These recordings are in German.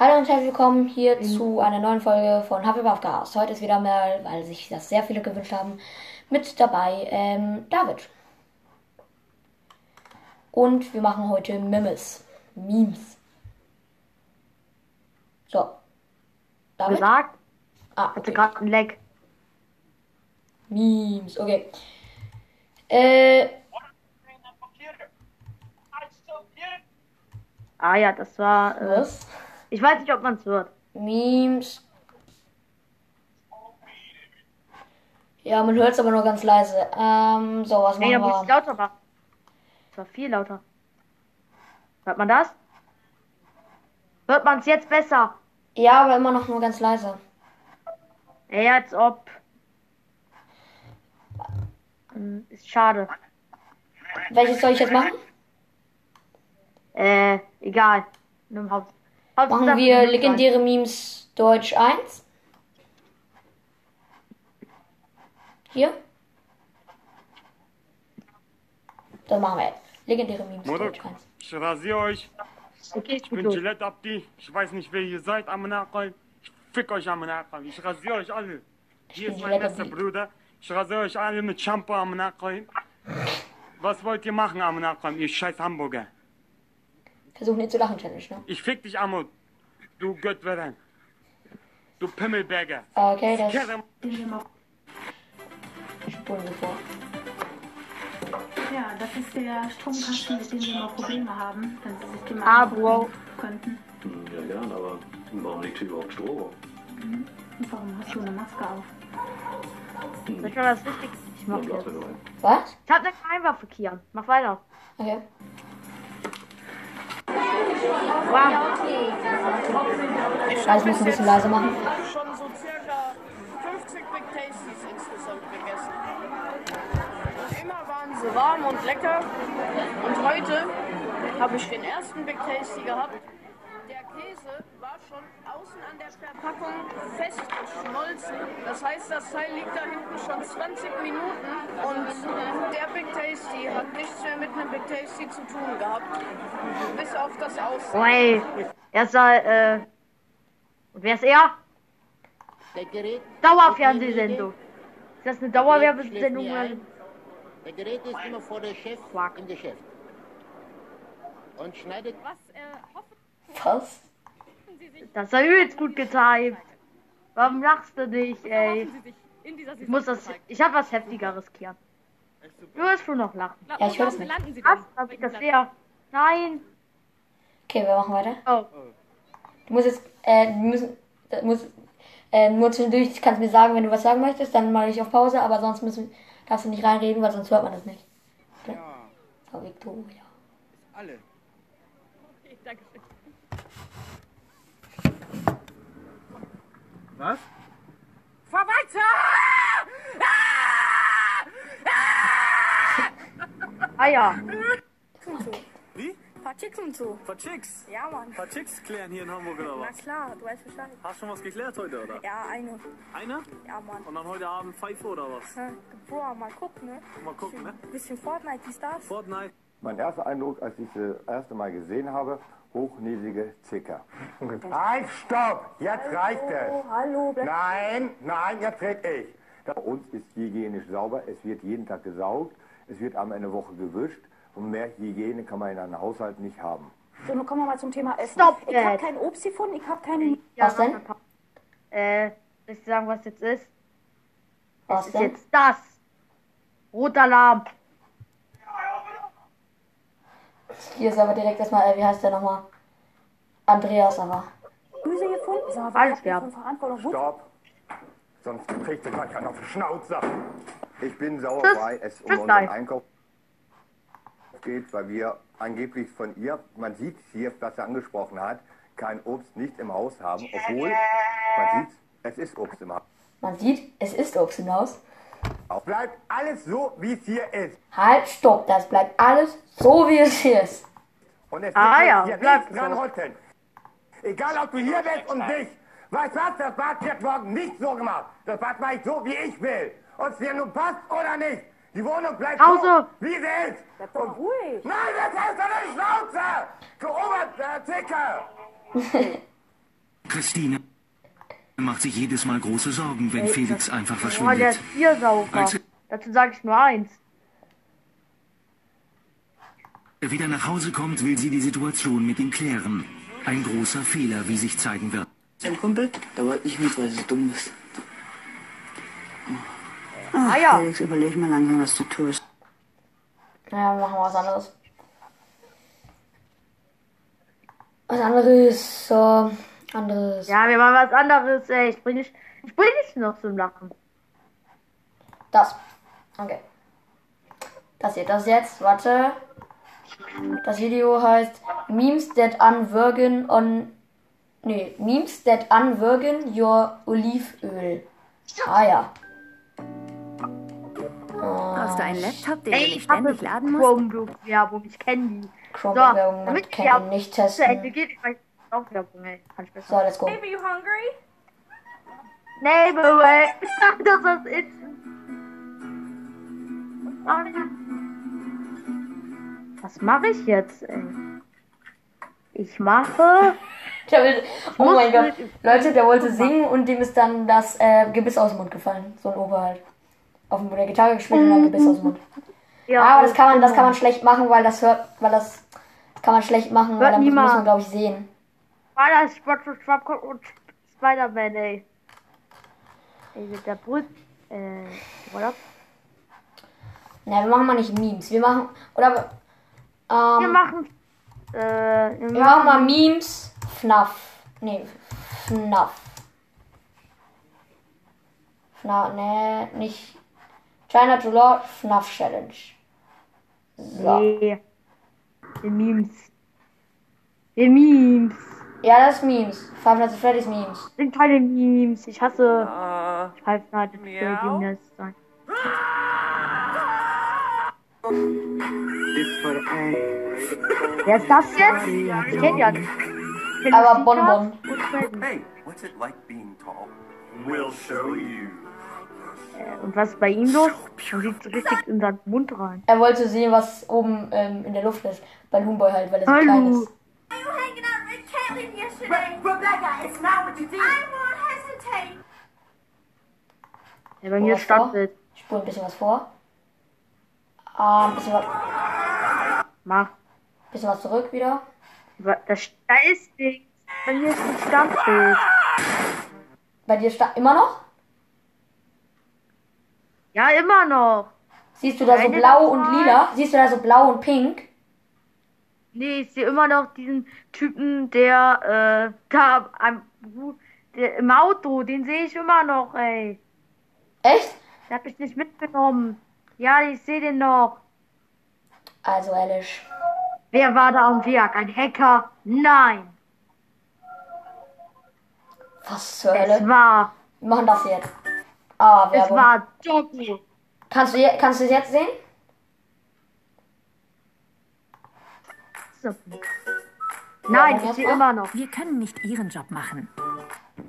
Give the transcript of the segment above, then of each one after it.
Hallo und herzlich willkommen hier zu einer neuen Folge von Hufflepuff Gas. Heute ist wieder mal, weil sich das sehr viele gewünscht haben, mit dabei ähm, David. Und wir machen heute Memes. Memes. So. David? gesagt. Ah, Hatte okay. gerade ein Leck. Memes, okay. Äh, Ah ja, das war. Äh, was? Ich weiß nicht, ob man es hört. Memes. Ja, man hört es aber nur ganz leise. Ähm, so, was Nee, machen wir? lauter machen. Das war viel lauter. Hört man das? Hört man es jetzt besser? Ja, aber immer noch nur ganz leise. Ey, als ob. Hm, Ist schade. Welches soll ich jetzt machen? Äh, egal. Nimm Haupt. Machen wir legendäre Memes Deutsch 1. Hier. Das machen wir jetzt. Legendäre Memes Mutter, Deutsch 1. ich rasiere euch. Okay, ich Ich bin. Gillette Abdi. Ich weiß nicht, wer ihr seid am Nachrein. Ich fick euch am Nachrein. Ich rasiere euch alle. Hier ist mein bester. Bruder. Ich rasiere euch alle mit Shampoo am Nachrein. Was wollt ihr machen am Nachrein, ihr scheiß Hamburger? Versuchen nicht zu lachen, Challenge, ne? Ich fick dich, Amut. Du Göttwerin. Du Pimmelberger. Okay, das Kerre- spulen wir vor. Ja, das ist der Stromkasten, mit dem wir immer Probleme haben, wenn Sie sich den mal Ah, wow. könnten. Hm, Ja, gern, aber warum liegt hier überhaupt Strom? Und warum hast du eine Maske auf? Soll ich mal was richtig? Ich mach jetzt. mir rein. Was? Ich hab eine Geheimwaffe, Kian. Mach weiter. Okay. Wow. Alles muss ein bisschen leiser machen. schon so circa 50 Big Tasties insgesamt gegessen. Immer waren sie warm und lecker. Und heute habe ich den ersten Big Tasty gehabt. Der Käse war schon außen an der Verpackung fest geschmolzen. Das heißt, das Teil liegt da hinten schon 20 Minuten. Und der Big Tasty hat nichts mehr mit einem Big Tasty zu tun gehabt. Bis auf das Aussehen. Ey. Er da, äh. Und wer ist er? Der Gerät, Dauerfernsehsendung. Ist das eine Dauerwerbesendung? Der Gerät ist immer vor der Chef Quack. im Geschäft. Und schneidet Was? Das war übelst gut getimt. Warum lachst du nicht, ey? Ich muss das. Ich hab was heftigeres, Kian. Du wirst schon noch lachen. Ja, ich höre das nicht. Was? Hab ich das wäre? Nein. Okay, wir machen weiter. Oh. Du musst jetzt, äh, wir müssen, das muss, äh, nur zwischendurch kannst du mir sagen, wenn du was sagen möchtest, dann mache ich auf Pause, aber sonst müssen, darfst du nicht reinreden, weil sonst hört man das nicht. Okay? So, Victoria. Alle. Was? Fahr weiter! Ah ja. Wie? Partikeln zu. Paar Chicks? Ja, Mann. Paar Chicks klären hier in Hamburg oder Na was? klar, du weißt Bescheid. Hast schon was geklärt heute, oder? Ja, eine. Eine? Ja, Mann. Und dann heute Abend Pfeife oder was? Hm, Boah, mal gucken, ne? Mal gucken, ne? Bisschen Fortnite, die Stars. Fortnite. Mein erster Eindruck, als ich das erste Mal gesehen habe, hochnäsige Zicker. Halt, stopp! Jetzt reicht es! hallo, Nein, nein, jetzt red ich. Bei uns ist hygienisch sauber, es wird jeden Tag gesaugt, es wird einmal eine Woche gewischt und mehr Hygiene kann man in einem Haushalt nicht haben. So, nun kommen wir mal zum Thema Essen. Stopp ich habe kein Obst gefunden, ich habe keine... ja Was denn? Äh, soll ich sagen, was jetzt ist? Was Es ist denn? jetzt das. Rotalarm. Hier ist aber direkt erstmal, äh, wie heißt der nochmal? Andreas aber. Gemüse gefunden. Habt ihr klar. von Verantwortung? Wo- Stopp! Sonst kriegt ihr gleich einen auf den Schnauzer. Ich bin sauer, Tschüss. weil es um Tschüss, unseren nein. Einkauf geht, weil wir angeblich von ihr, man sieht hier, was er angesprochen hat, kein Obst nicht im Haus haben, obwohl man sieht, es ist Obst im Haus. Man sieht, es ist Obst im Haus. Bleibt alles so, wie es hier ist. Halt, stopp, das bleibt alles so, wie es hier ist. Und es Ah ja, hier bleibt nichts dran so. rütteln. Egal, ob du hier bist und nicht. Weißt du was, das Bad wird morgen nicht so gemacht. Das Bad mache ich so, wie ich will. Ob es dir nun passt oder nicht. Die Wohnung bleibt Pause. so, wie sie ist. Bleib doch ruhig. Nein, das heißt doch nicht Schnauze! Du Oberzicker! Christine macht sich jedes Mal große Sorgen, wenn Felix einfach Oh, der verschwindet. ist Tiersauger. Als Dazu sage ich nur eins. er wieder nach Hause kommt, will sie die Situation mit ihm klären. Ein großer Fehler, wie sich zeigen wird. Dein Kumpel, der wollte nicht mit, weil du so dumm bist. Ah ja. Felix, überleg mal langsam, was du tust. Ja, wir machen was anderes. Was anderes, so, anderes. Ja, wir machen was anderes, ey. Ich bring dich, ich bring dich noch zum Lachen. Das. Okay. Das hier, das jetzt, warte. Das Video heißt Memes that unwirgen on. Nee, Memes that unwirgen your Olivenöl. Ah ja. Brauchst du einen Laptop, den Ey, du ich nicht ständig laden musst? Chromebook-Werbung, ich kenne die. Chromebook-Werbung, man damit kann die ihn nicht zu testen. Ende geht, ich weiß auch Werbung, ey. Kann ich besser. So, let's go. Babe, you hungry? Nee, Bro, ey. Ich dachte, das ist it. Was mache ich jetzt, ey? Ich mache. Oh mein Gott. Leute, der wollte singen und dem ist dann das äh, Gebiss aus dem Mund gefallen. So ein Opa halt. Auf dem der Gitarre gespielt und dann Gebiss aus dem Mund. Ja, aber das kann man, das kann man schlecht machen, weil das hört, weil das, das kann man schlecht machen, weil dann muss man glaube ich sehen. War das Spotto Schwapp und Spider-Man, ey. Ey, mit der Brust. Äh, oder? Ne, wir machen mal nicht Memes. Wir machen, oder, ähm, Wir machen. Äh, wir wir machen mal Memes, FNAF. Nee, FNAF. FNAF, ne, nicht. China to Law, FNAF Challenge. So. Nee. Wir Memes. Wir Memes. Ja, das ist Memes. Five Nights at Freddy's Memes. Sind keine Memes. Ich hasse. Uh, Five Nights at Freddy's Memes sein. Wer ist das jetzt? Ich kenn ja nicht. Aber Bonbon. Hey, what's it like being tall? We'll show you. Äh, Und was ist bei ihm los? Man sieht richtig in seinen Mund rein. Er wollte sehen, was oben ähm, in der Luft ist. Bei Homeboy halt, weil er so Hallo. klein ist. With Caitlin yesterday. Rebecca, it's not what you think. I won't hesitate. Ja, bei mir. Ich spule ein bisschen was vor. Ah, ein bisschen was, Mach. bisschen was zurück wieder. Das, da ist nichts. Bei mir ist ein Standbild. Bei dir sta immer noch? Ja, immer noch. Siehst du da so Keine blau und lila? Siehst du da so blau und pink? Nee, ich sehe immer noch diesen Typen, der, äh, da am, der, im Auto, den sehe ich immer noch, ey. Echt? Den hab ich nicht mitgenommen. Ja, ich sehe den noch. Also ehrlich. Wer war da am Werk? Ein Hacker? Nein. Was zur Es Hölle? war, Wir machen das jetzt. Ah, es Werbung. war Doggy. Kannst du, kannst du es jetzt sehen? So. Nein, ich sehe erstmal. immer noch. Wir können nicht ihren Job machen.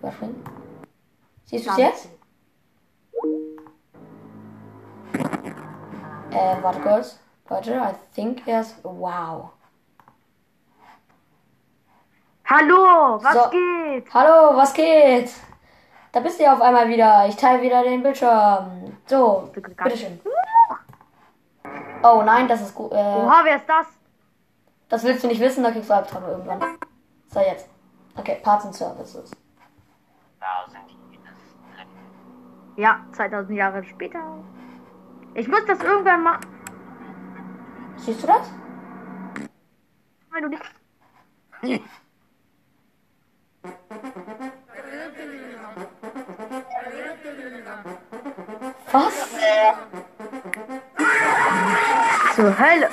Was denn? Siehst du es jetzt? Äh, warte kurz. Leute, I think erst. Wow. Hallo, was So. geht? Hallo, was geht? Da bist du ja auf einmal wieder. Ich teile wieder den Bildschirm. So, bitteschön. Oh nein, das ist gut. Äh, Oha, wer ist das? Das willst du nicht wissen, da kriegst du Albträume irgendwann. So, jetzt. Okay, Parts and Services. Ja, 2000 Jahre später. Ich muss das irgendwann machen. Siehst du das? Wenn du nicht. Was? Zur Hölle.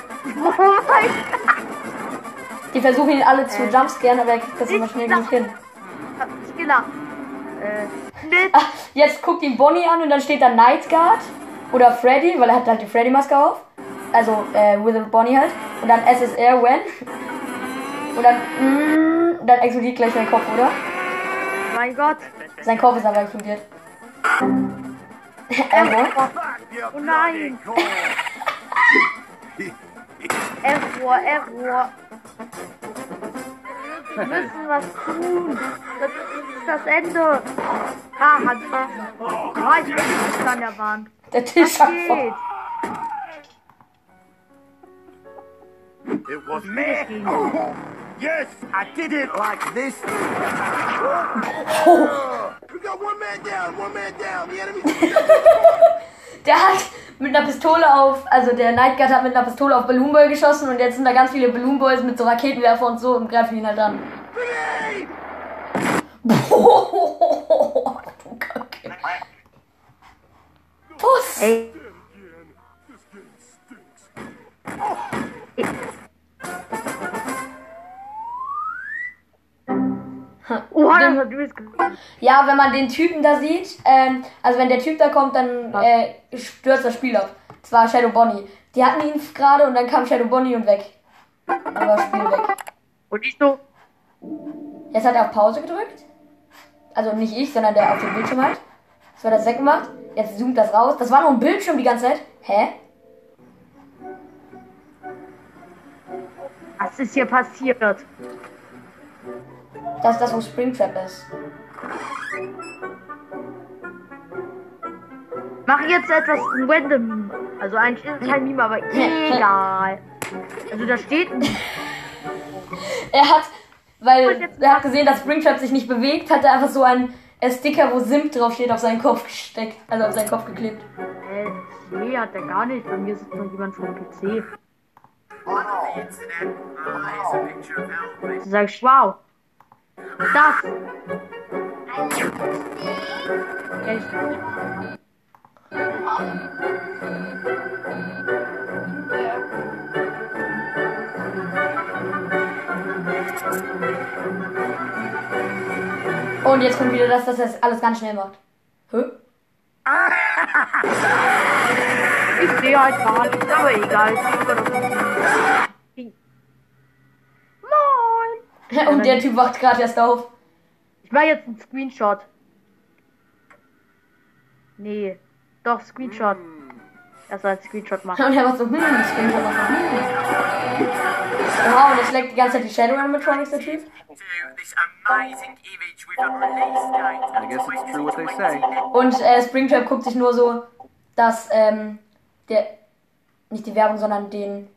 Die versuchen ihn alle zu jumpscaren, aber er kriegt das immer schnell genug hin. Ich gelacht. Äh. Ach, jetzt guckt ihn Bonnie an und dann steht da Night Guard oder Freddy, weil er hat halt die Freddy-Maske auf. Also, äh, with a Bonnie halt. Und dann SSR when. Und dann, mm, dann explodiert gleich sein Kopf, oder? Mein Gott. Sein Kopf ist aber explodiert. Error. Oh nein. Error, Error. Wir müssen was tun. Das das Ende. Ah, hat Ah, ich bin nicht an der Wand. Der Tisch hat voll. geht? It was me. Yes, I did it like this. We got one man down, one man down. The enemy. Der hat mit einer Pistole auf, also der Nightguard hat mit einer Pistole auf Balloon Boy geschossen und jetzt sind da ganz viele Balloon Boys mit so Raketenwerfer und so und greifen ihn halt an. Boah, du Kacke. Puss! Ge- Ja, wenn man den Typen da sieht, ähm, also wenn der Typ da kommt, dann äh, stürzt das Spiel ab. Das war Shadow Bonnie. Die hatten ihn gerade und dann kam Shadow Bonnie und weg. Dann war das Spiel weg. Und ich so, Jetzt hat er auf Pause gedrückt. Also nicht ich, sondern der auf dem Bildschirm hat. Das war das weggemacht. Jetzt zoomt das raus. Das war nur ein Bildschirm die ganze Zeit. Hä? was ist hier passiert? Das ist das, wo Springtrap ist. Mach jetzt etwas random. Also eigentlich ist es kein Meme, aber egal. Also da steht ein Er hat, weil er hat gesehen, dass Springtrap sich nicht bewegt, hat er einfach so einen Sticker, wo Simp drauf steht, auf seinen Kopf gesteckt. Also auf seinen Kopf geklebt. Äh, nee, hat er gar nicht. Bei mir sitzt noch jemand vor dem PC. Du sagst, wow. Das. Echt? Und jetzt kommt wieder das, dass er das alles ganz schnell macht. Hä? Ich sehe halt gar nichts, aber egal. Und der Typ wacht gerade erst auf. Ich mache jetzt einen Screenshot. Nee, doch, Screenshot. Er soll einen Screenshot machen. Und er war so, hm, Screenshot machen. Hm. Wow, und jetzt leckt die ganze Zeit die Shadow Animatronics, der Typ. Und äh, Springtrap guckt sich nur so, dass, ähm, der, nicht die Werbung, sondern den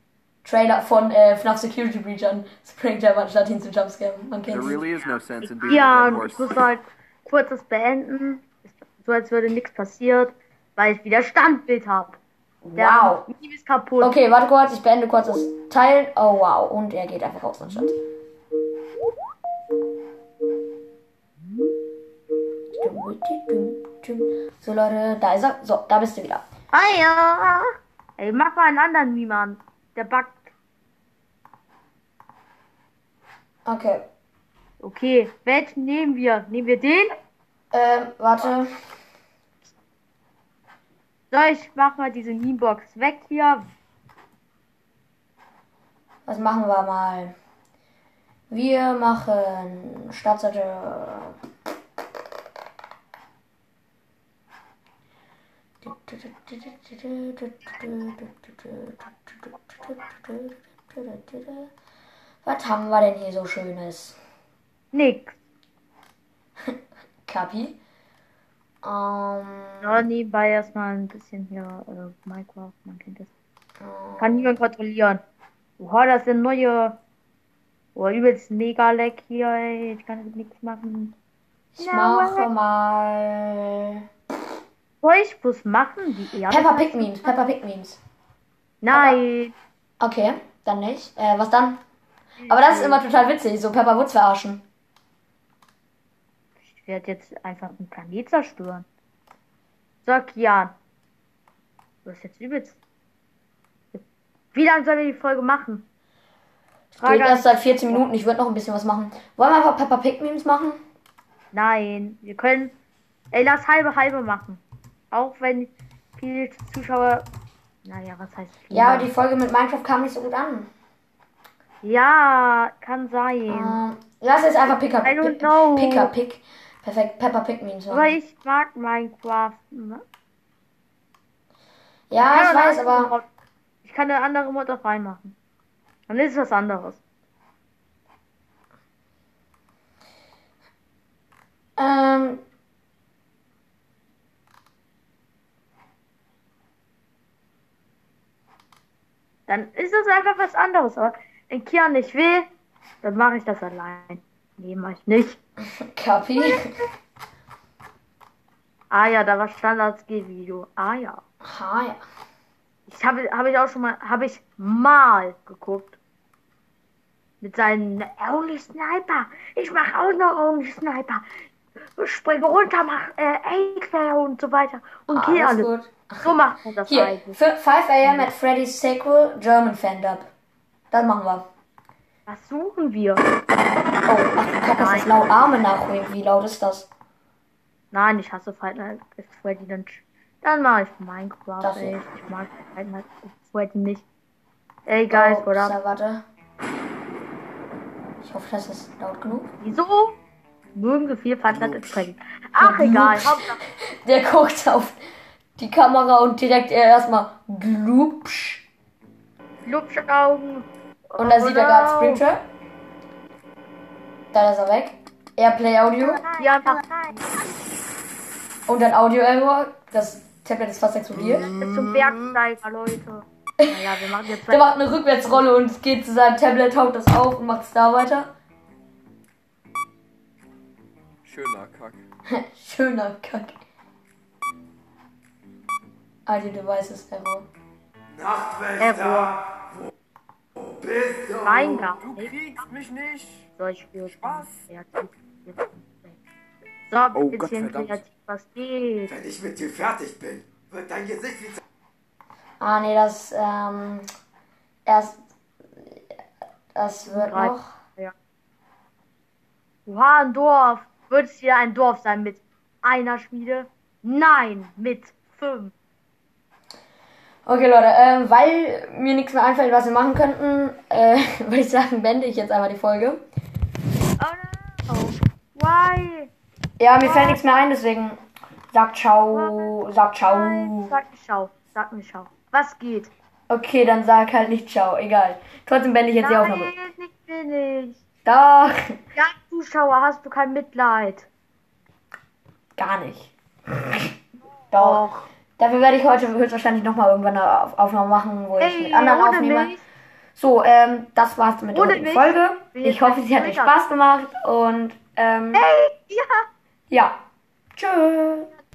Trailer von äh, FNAF Security Breach an. Springtrap anstatt ihn zu jumpscaren. Man There kennt really is no sense in being Ja, und ich muss halt kurz das beenden. So als würde nichts passiert, weil ich wieder Standbild habe. Wow. Meme ist kaputt. Okay, warte kurz, ich beende kurz das Teil. Oh wow, und er geht einfach raus anstatt. So Leute, da ist er. So, da bist du wieder. Ah ja. Ey, mach mal einen anderen Meme an. Der backt. Okay. Okay, welchen nehmen wir? Nehmen wir den? Ähm, warte. So, ich mach mal diese Meme-Box weg hier. Was machen wir mal? Wir machen Startseite. Was haben wir denn hier so Schönes? Nix. Kapi? Ähm, Ja, nebenbei erstmal ein bisschen hier äh, Minecraft, man kennt das. Kann niemand kontrollieren. Oha, das sind neue. Oh, übelst mega leck hier, ey. Ich kann nichts machen. ich Ja, mache mal. Soll ich machen? Die Erde? Peppa Pig Memes, Peppa Pig Memes. Nein. Okay, dann nicht. Äh, was dann? Aber das ist immer total witzig, so Peppa Woods verarschen. Ich werde jetzt einfach einen Planet zerstören. So, Kian. Du hast jetzt übelst. Wie lange sollen wir die Folge machen? Geht Frage an- erst seit 14 Minuten, ich würde noch ein bisschen was machen. Wollen wir einfach Peppa Pig Memes machen? Nein, wir können. Ey, lass halbe halbe machen. Auch wenn viele Zuschauer. Naja, was heißt viele? Ja, die Folge mit Minecraft kam nicht so gut an. Ja, kann sein. Ähm, lass jetzt einfach Picker, know. Picker Pig. Perfekt, Peppa Pig Memes Aber ich mag Minecraft. Ne? Ja, ich eine weiß, aber. Mod- Ich kann eine andere Mod auch reinmachen. Dann ist es was anderes. Äh, dann ist es einfach was anderes. Aber wenn Kian nicht will, dann mache ich das allein. Nee, mach ich nicht. Kapi. Ah ja, da war Standards G-Video. Ah ja. Ah ja. Ich habe habe ich auch schon mal habe ich mal geguckt. Mit seinen Only Sniper. Ich mache auch noch Only Sniper. Springe runter, mach äh, und so weiter. Und Ah, ist alles. gut. So macht man das Hier, eigentlich. für 5 am at Freddy's Sequel German Fan-Dub. Das machen wir. Was suchen wir? Oh, ach, Kacke, ist das laut Arme nach. Wie laut ist das? Nein, ich hasse Fight Night at Freddy. Dann, dann mache ich Minecraft. Das ey. Ich mag Fight Night at Freddy nicht. Ey, guys, oh, so, warte. Ich hoffe, das ist laut genug. Wieso mögen so viel at Freddy? Ach, egal. Hauptsache, Der guckt auf die Kamera und direkt erstmal glubsch. Lupschaugen. Und da sieht er Oh, gerade. Springtrap. Da ist er weg. Airplay Audio. Hier einfach Und dann Audio Error. Das Tablet ist fast explodiert. bis zum Bergsteiger, Leute. Naja, wir machen jetzt Der macht eine Rückwärtsrolle und geht zu seinem Tablet, haut das auf und macht es da weiter. Schöner Kack. Schöner Kack. Alte Devices Error. Error. Bist du? Nein, gar Du kriegst mich nicht. Solch für Spaß. So, Oh bisschen Gott, verdammt. kreativ, was geht? Wenn ich mit dir fertig bin, wird dein Gesicht wie Ah, nee, das, ähm, erst, das wird noch. Ja. Oha, ein Dorf. Wird es hier ein Dorf sein mit einer Schmiede? Nein, mit fünf. Okay, Leute, ähm, weil mir nichts mehr einfällt, was wir machen könnten, äh, würde ich sagen, beende ich jetzt einmal die Folge. Oh, why? Ja, mir fällt nichts mehr ein, deswegen sagt ciao, sagt ciao. Sag mir schau, sag mir schau. Was geht? Okay, dann sag halt nicht ciao, egal. Trotzdem beende ich jetzt die Aufnahme. Nein, nicht bin ich. Doch, Ja, Zuschauer, hast du kein Mitleid? gar nicht. Doch. Dafür werde ich heute höchstwahrscheinlich nochmal irgendwann eine Auf- Aufnahme machen, wo ich Ey, mit anderen aufnehme. mich. So, ähm, das war's mit der Ohne heutigen mich Folge. ich hoffe, sie hat euch. Spaß gemacht und, ähm, Hey, ja. ja. Tschüss.